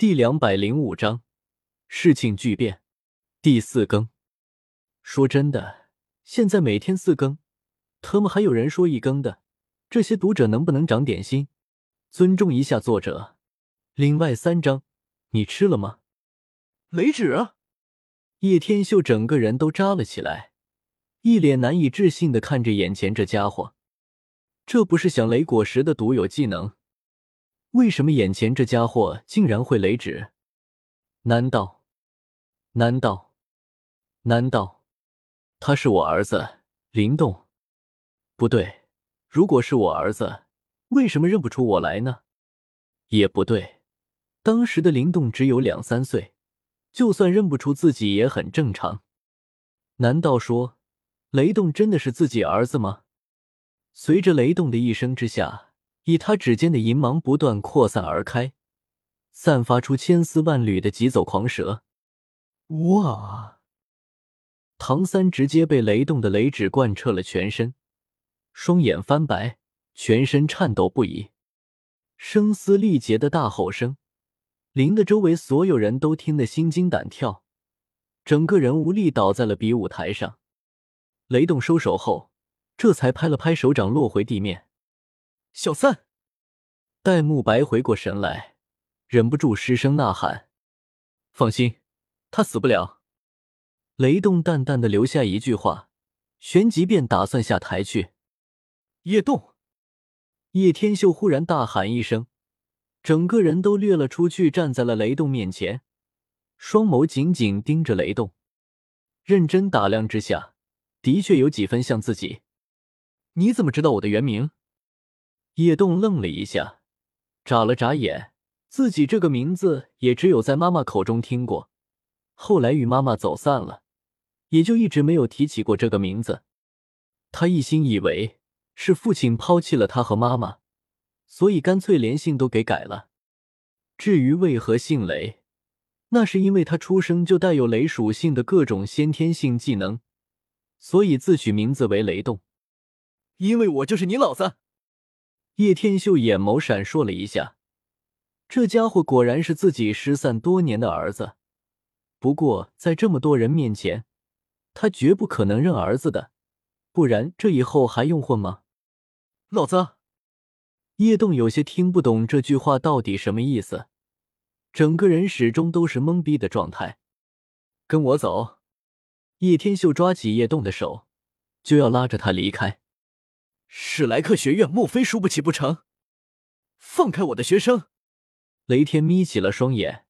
第两百零五章事情巨变，第四更。说真的，现在每天四更，特么还有人说一更的，这些读者能不能长点心，尊重一下作者？另外三章，你吃了吗？雷指，叶天秀整个人都扎了起来，一脸难以置信的看着眼前这家伙。这不是响雷果实的独有技能？为什么眼前这家伙竟然会雷指？难道？难道？难道他是我儿子灵动？不对，如果是我儿子，为什么认不出我来呢？也不对，当时的灵动只有两三岁。就算认不出自己也很正常。难道说雷动真的是自己儿子吗？随着雷动的一声之下，以他指尖的银芒不断扩散而开，散发出千丝万缕的疾走狂蛇。哇！唐三直接被雷动的雷指贯彻了全身，双眼翻白，全身颤抖不已，声嘶力竭的大吼声。林的周围所有人都听得心惊胆跳，整个人无力倒在了比武台上。雷动收手后，这才拍了拍手掌，落回地面。小三，戴沐白回过神来，忍不住失声呐喊：“放心，他死不了。”雷动淡淡的留下一句话，旋即便打算下台去。叶动，叶天秀忽然大喊一声。整个人都掠了出去，站在了雷动面前，双眸紧紧盯着雷动，认真打量之下，的确有几分像自己。你怎么知道我的原名？叶动愣了一下，眨了眨眼，自己这个名字也只有在妈妈口中听过，后来与妈妈走散了，也就一直没有提起过这个名字。他一心以为是父亲抛弃了他和妈妈。所以干脆连姓都给改了。至于为何姓雷，那是因为他出生就带有雷属性的各种先天性技能，所以自取名字为雷动。因为我就是你老子。叶天秀眼眸闪烁了一下，这家伙果然是自己失散多年的儿子。不过在这么多人面前，他绝不可能认儿子的，不然这以后还用混吗？老子。叶动有些听不懂这句话到底什么意思，整个人始终都是懵逼的状态。跟我走！叶天秀抓起叶动的手，就要拉着他离开。史莱克学院莫非输不起不成？放开我的学生！雷天眯起了双眼，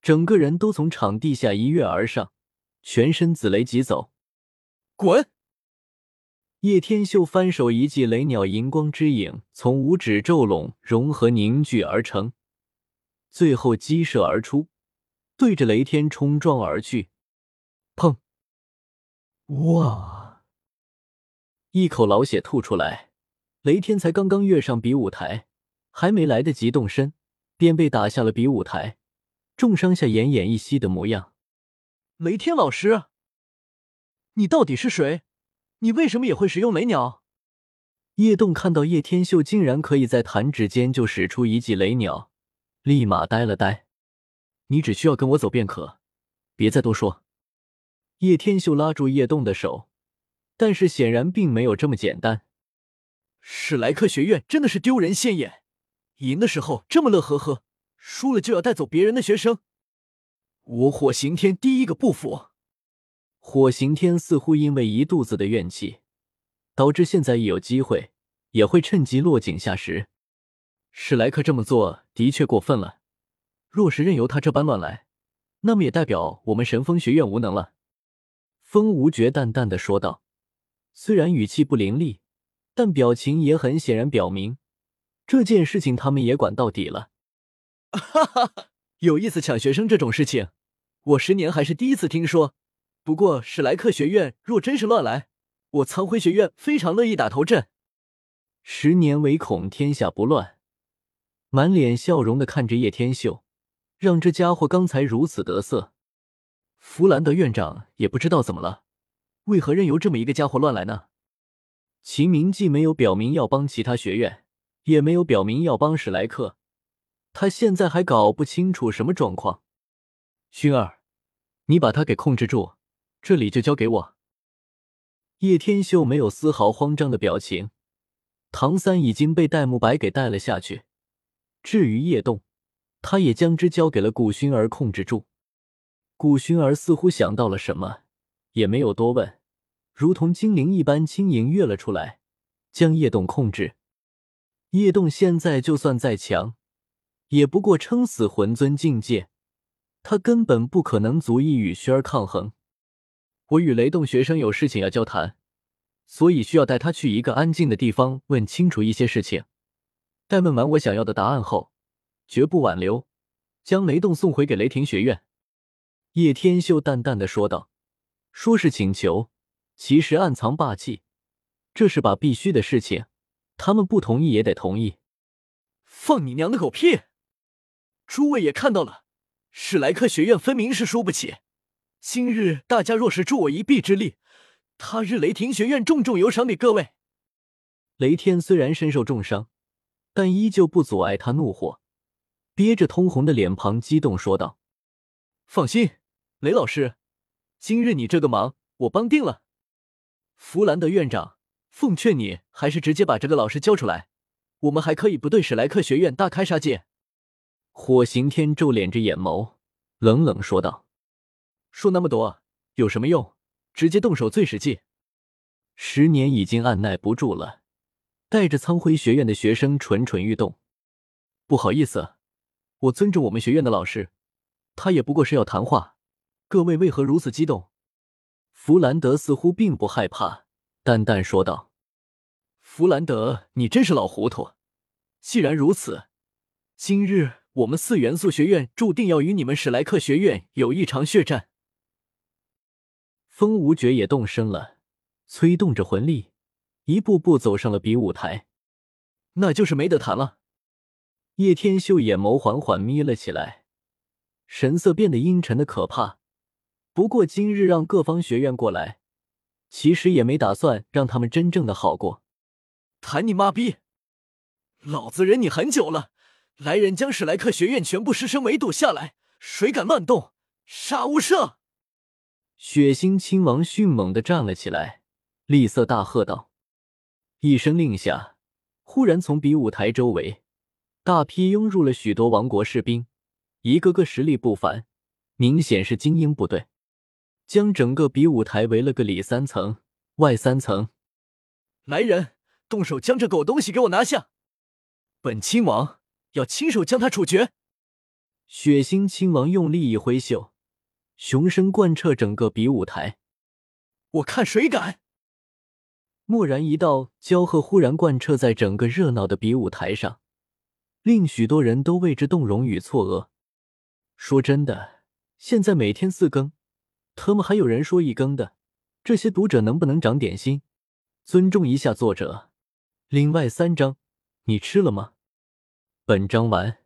整个人都从场地下一跃而上，全身紫雷疾走。滚！叶天秀翻手一记雷鸟银光之影从五指骤拢融合凝聚而成，最后激射而出，对着雷天冲撞而去。砰！哇！一口老血吐出来，雷天才刚刚跃上比武台，还没来得及动身，便被打下了比武台，重伤下奄奄一息的模样。雷天老师，你到底是谁？你为什么也会使用雷鸟？叶动看到叶天秀竟然可以在弹指间就使出一记雷鸟，立马呆了呆。你只需要跟我走便可，别再多说。叶天秀拉住叶动的手，但是显然并没有这么简单。史莱克学院真的是丢人现眼，赢的时候这么乐呵呵，输了就要带走别人的学生。我火刑天第一个不服。火刑天似乎因为一肚子的怨气，导致现在一有机会也会趁机落井下石。史莱克这么做的确过分了，若是任由他这般乱来，那么也代表我们神风学院无能了。风无绝淡淡的说道，虽然语气不凌厉，但表情也很显然表明这件事情他们也管到底了。哈哈，有意思抢学生这种事情，我十年还是第一次听说。不过，史莱克学院若真是乱来，我苍辉学院非常乐意打头阵。十年唯恐天下不乱，满脸笑容的看着叶天秀，让这家伙刚才如此得瑟。弗兰德院长也不知道怎么了，为何任由这么一个家伙乱来呢？秦明既没有表明要帮其他学院，也没有表明要帮史莱克，他现在还搞不清楚什么状况。薰儿，你把他给控制住，这里就交给我。叶天秀没有丝毫慌张的表情。唐三已经被戴沐白给带了下去。至于叶动，他也将之交给了古薰儿控制住。古薰儿似乎想到了什么，也没有多问，如同精灵一般轻盈跃了出来，将叶动控制。叶动现在就算再强，也不过撑死魂尊境界，他根本不可能足以与轩儿抗衡。我与雷动学生有事情要交谈。所以需要带他去一个安静的地方，问清楚一些事情。待问完我想要的答案后，绝不挽留，将雷动送回给雷霆学院。”叶天秀淡淡的说道。说是请求，其实暗藏霸气。这是把必须的事情，他们不同意也得同意。放你娘的狗屁！诸位也看到了，史莱克学院分明是输不起。今日大家若是助我一臂之力。他日雷霆学院重重有赏给各位。雷天虽然身受重伤，但依旧不阻碍他怒火，憋着通红的脸庞，激动说道：“放心，雷老师，今日你这个忙我帮定了。弗兰德院长，奉劝你还是直接把这个老师交出来，我们还可以不对史莱克学院大开杀戒。”火刑天皱敛着眼眸，冷冷说道：“说那么多有什么用？”直接动手最实际。十年已经按耐不住了，带着苍辉学院的学生蠢蠢欲动。不好意思，我尊重我们学院的老师，他也不过是要谈话。各位为何如此激动？弗兰德似乎并不害怕，淡淡说道：“弗兰德，你真是老糊涂。既然如此，今日我们四元素学院注定要与你们史莱克学院有一场血战。”风无绝也动身了，催动着魂力，一步步走上了比武台。那就是没得谈了。叶天秀眼眸缓缓眯了起来，神色变得阴沉的可怕。不过今日让各方学院过来，其实也没打算让他们真正的好过。谈你妈逼！老子忍你很久了，来人将史莱克学院全部师生围堵下来，谁敢乱动，杀无赦！血腥亲王迅猛地站了起来，厉色大喝道：“一声令下，忽然从比武台周围大批涌入了许多王国士兵，一个个实力不凡，明显是精英部队，将整个比武台围了个里三层外三层。来人，动手将这狗东西给我拿下！本亲王要亲手将他处决！”血腥亲王用力一挥袖。雄声贯彻整个比武台，我看谁敢！蓦然一道娇喝忽然贯彻在整个热闹的比武台上，令许多人都为之动容与错愕。说真的，现在每天四更，他们还有人说一更的，这些读者能不能长点心，尊重一下作者？另外三章，你吃了吗？本章完。